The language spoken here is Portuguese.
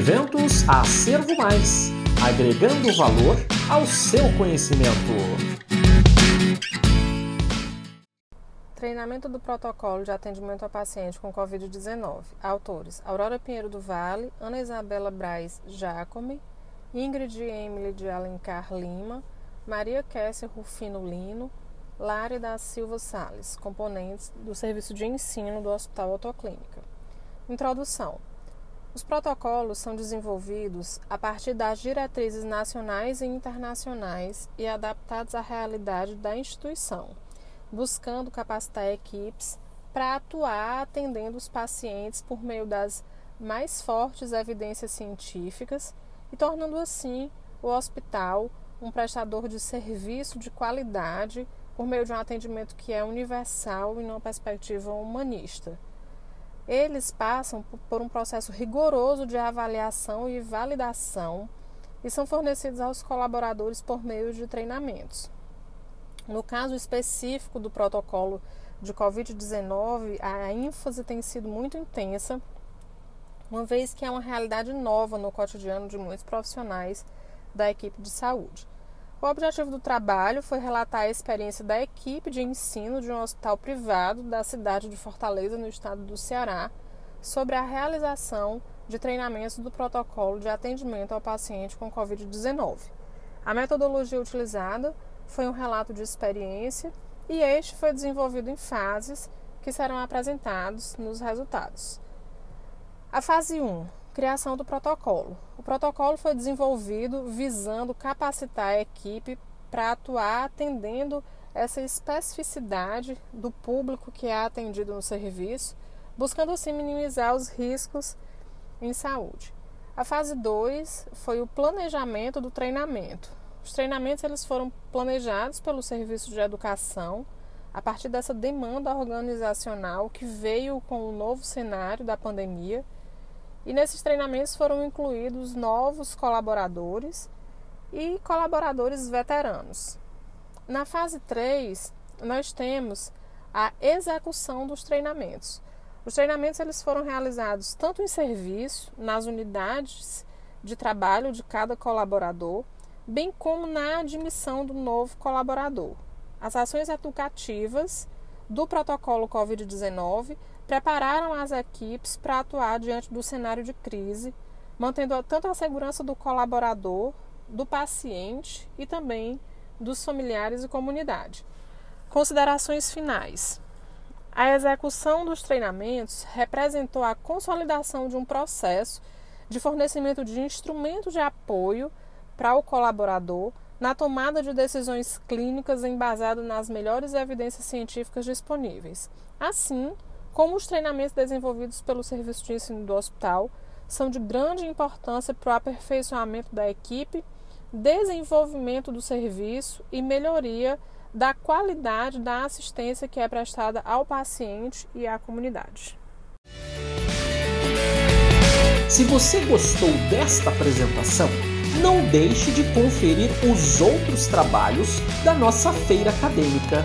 Eventos Acervo Mais agregando valor ao seu conhecimento. Treinamento do protocolo de atendimento ao paciente com Covid-19. Autores: Aurora Pinheiro do Vale, Ana Isabela Braz Jacome, Ingrid Emily de Alencar Lima, Maria Kessia Rufino Lino, Lari da Silva Sales, componentes do serviço de ensino do Hospital Autoclínica. Introdução. Os protocolos são desenvolvidos a partir das diretrizes nacionais e internacionais e adaptados à realidade da instituição, buscando capacitar equipes para atuar atendendo os pacientes por meio das mais fortes evidências científicas e tornando assim o hospital um prestador de serviço de qualidade por meio de um atendimento que é universal e numa perspectiva humanista eles passam por um processo rigoroso de avaliação e validação e são fornecidos aos colaboradores por meio de treinamentos. No caso específico do protocolo de Covid-19, a ênfase tem sido muito intensa, uma vez que é uma realidade nova no cotidiano de muitos profissionais da equipe de saúde. O objetivo do trabalho foi relatar a experiência da equipe de ensino de um hospital privado da cidade de Fortaleza, no estado do Ceará, sobre a realização de treinamentos do protocolo de atendimento ao paciente com Covid-19. A metodologia utilizada foi um relato de experiência e este foi desenvolvido em fases que serão apresentados nos resultados. A fase 1 Criação do protocolo. O protocolo foi desenvolvido visando capacitar a equipe para atuar atendendo essa especificidade do público que é atendido no serviço, buscando assim minimizar os riscos em saúde. A fase 2 foi o planejamento do treinamento. Os treinamentos eles foram planejados pelo Serviço de Educação a partir dessa demanda organizacional que veio com o novo cenário da pandemia e nesses treinamentos foram incluídos novos colaboradores e colaboradores veteranos. Na fase 3, nós temos a execução dos treinamentos. Os treinamentos eles foram realizados tanto em serviço, nas unidades de trabalho de cada colaborador, bem como na admissão do novo colaborador. As ações educativas do protocolo Covid-19 prepararam as equipes para atuar diante do cenário de crise, mantendo tanto a segurança do colaborador, do paciente e também dos familiares e comunidade. Considerações finais. A execução dos treinamentos representou a consolidação de um processo de fornecimento de instrumentos de apoio para o colaborador na tomada de decisões clínicas embasado nas melhores evidências científicas disponíveis. Assim, como os treinamentos desenvolvidos pelo Serviço de Ensino do Hospital são de grande importância para o aperfeiçoamento da equipe, desenvolvimento do serviço e melhoria da qualidade da assistência que é prestada ao paciente e à comunidade. Se você gostou desta apresentação, não deixe de conferir os outros trabalhos da nossa feira acadêmica.